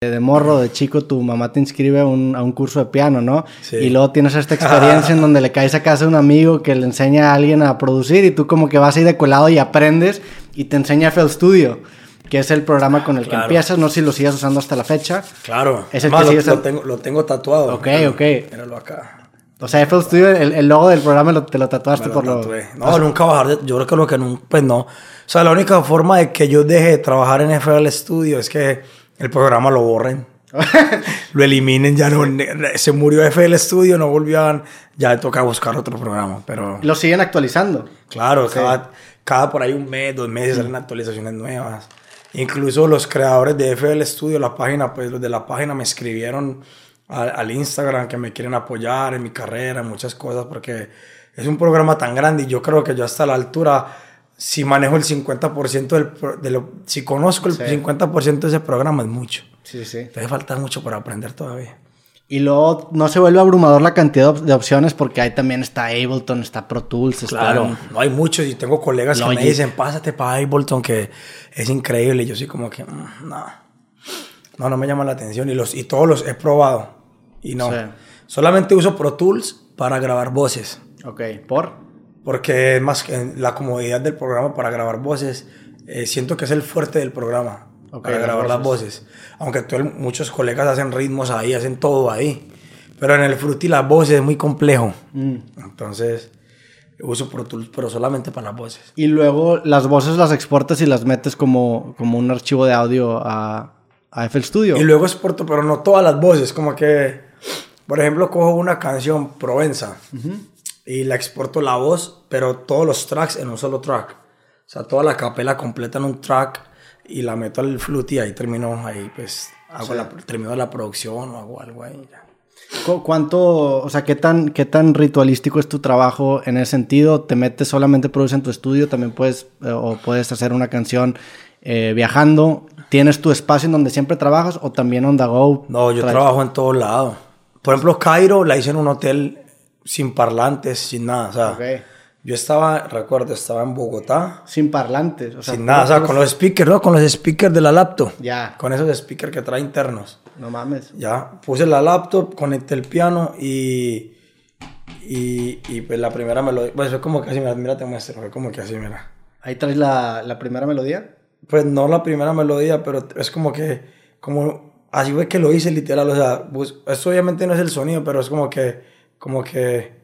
de morro, de chico, tu mamá te inscribe a un, a un curso de piano, ¿no? Y luego tienes esta experiencia en donde le caes a casa de un amigo que le enseña a alguien a producir y tú como que vas ahí de colado y aprendes y te enseña FL Studio, que es el programa con el que empiezas. No sé si lo sigues usando hasta la fecha. Claro. Es el que lo, tengo, lo tengo tatuado. Ok, ok. Míralo acá. O sea, FL Studio, el, logo del programa te lo tatuaste por lo... No, nunca bajar de, Yo creo que lo que nunca... Pues no. O sea, la única forma de que yo deje de trabajar en FL Studio es que el programa lo borren. lo eliminen, ya no. Se murió FL Studio, no volvían. Ya toca buscar otro programa, pero. Lo siguen actualizando. Claro, cada, cada por ahí un mes, dos meses salen actualizaciones nuevas. Incluso los creadores de FL Studio, la página, pues los de la página me escribieron al, al Instagram que me quieren apoyar en mi carrera, en muchas cosas, porque es un programa tan grande y yo creo que yo hasta la altura si manejo el 50% del, de lo, si conozco el 50% de ese programa es mucho. Sí, sí. Te falta mucho por aprender todavía. Y luego no se vuelve abrumador la cantidad de opciones porque ahí también está Ableton, está Pro Tools. Claro, no hay muchos y tengo colegas que me dicen, pásate para Ableton que es increíble. Y yo soy como que, mm, no, no, no me llama la atención y, los, y todos los he probado y no. Solamente uso Pro Tools para grabar voces. Ok, ¿por? Porque es más que la comodidad del programa para grabar voces. Eh, siento que es el fuerte del programa para grabar las voces. Aunque muchos colegas hacen ritmos ahí, hacen todo ahí. Pero en el Fruity las voces es muy complejo. Mm. Entonces uso Pro Tools, pero solamente para las voces. Y luego las voces las exportas y las metes como, como un archivo de audio a, a FL Studio. Y luego exporto, pero no todas las voces. Como que, por ejemplo, cojo una canción Provenza y la exporto la voz, pero todos los tracks en un solo track. O sea, toda la capela completa en un track y la meto al flute y ahí termino, ahí pues hago la, termino la producción o hago algo ahí. ¿Cuánto, o sea, qué tan, qué tan ritualístico es tu trabajo en ese sentido? ¿Te metes solamente produces en tu estudio? ¿También puedes, eh, o puedes hacer una canción eh, viajando? ¿Tienes tu espacio en donde siempre trabajas o también on the go? No, yo trabajo en todos lados. Por ejemplo, Cairo la hice en un hotel sin parlantes, sin nada. O sea, yo estaba, recuerdo, estaba en Bogotá. Sin parlantes, o sea, sin nada, o sea, con los speakers, ¿no? Con los speakers de la laptop. Ya. Con esos speakers que trae internos. No mames. Ya, puse la laptop, conecté el piano y. Y, y pues la primera melodía. Pues fue como que así, mira, mira, te muestro, fue como que así, mira. ¿Ahí traes la, la primera melodía? Pues no la primera melodía, pero es como que. Como. Así fue que lo hice literal, o sea, pues, esto obviamente no es el sonido, pero es como que como que...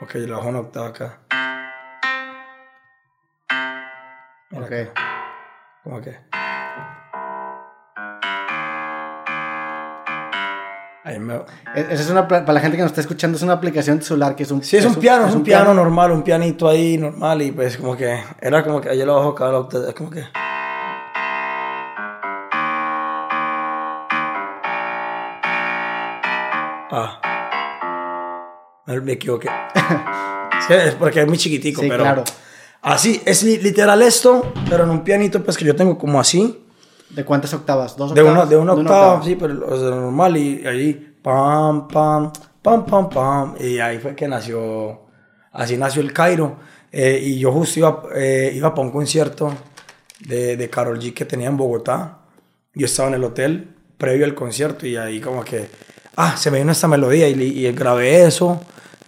Ok, lo bajo una octava acá. ok. ¿Cómo que? Ahí me... Esa es una, para la gente que nos está escuchando, es una aplicación celular que es un... Sí, es, un, piano, es un, piano, normal, un pianito ahí normal y pues como que era como que ayer lo bajo cada octava, es como que... Ah. Me equivoqué. es porque es muy chiquitico, sí, pero. Claro. Así, es literal esto, pero en un pianito, pues que yo tengo como así. ¿De cuántas octavas? ¿Dos octavas? De una, de una, octava, sí, pero es normal. Y ahí, pam, pam, pam, pam, pam. Y ahí fue que nació. Así nació el Cairo. Eh, y yo justo iba, eh, iba para un concierto de, de Carol G que tenía en Bogotá. Yo estaba en el hotel previo al concierto y ahí como que ah, se me vino esta melodía y, y grabé eso,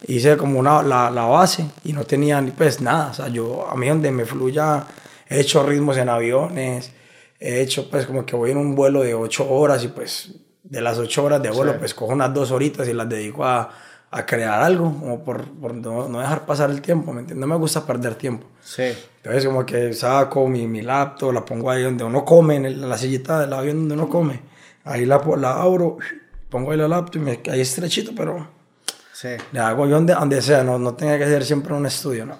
hice como una, la, la, base y no tenía ni pues nada, o sea, yo a mí donde me fluya, he hecho ritmos en aviones, he hecho pues como que voy en un vuelo de ocho horas y pues de las ocho horas de vuelo pues cojo unas dos horitas y las dedico a, a crear algo, como por, por no, no, dejar pasar el tiempo, ¿me entiendes? No me gusta perder tiempo. Sí. Entonces como que saco mi, mi laptop, la pongo ahí donde uno come, en la sillita del avión donde uno come, ahí la, la abro pongo ahí la laptop y me cae estrechito, pero sí. le hago yo donde, donde sea, no, no tenga que ser siempre en un estudio, ¿no?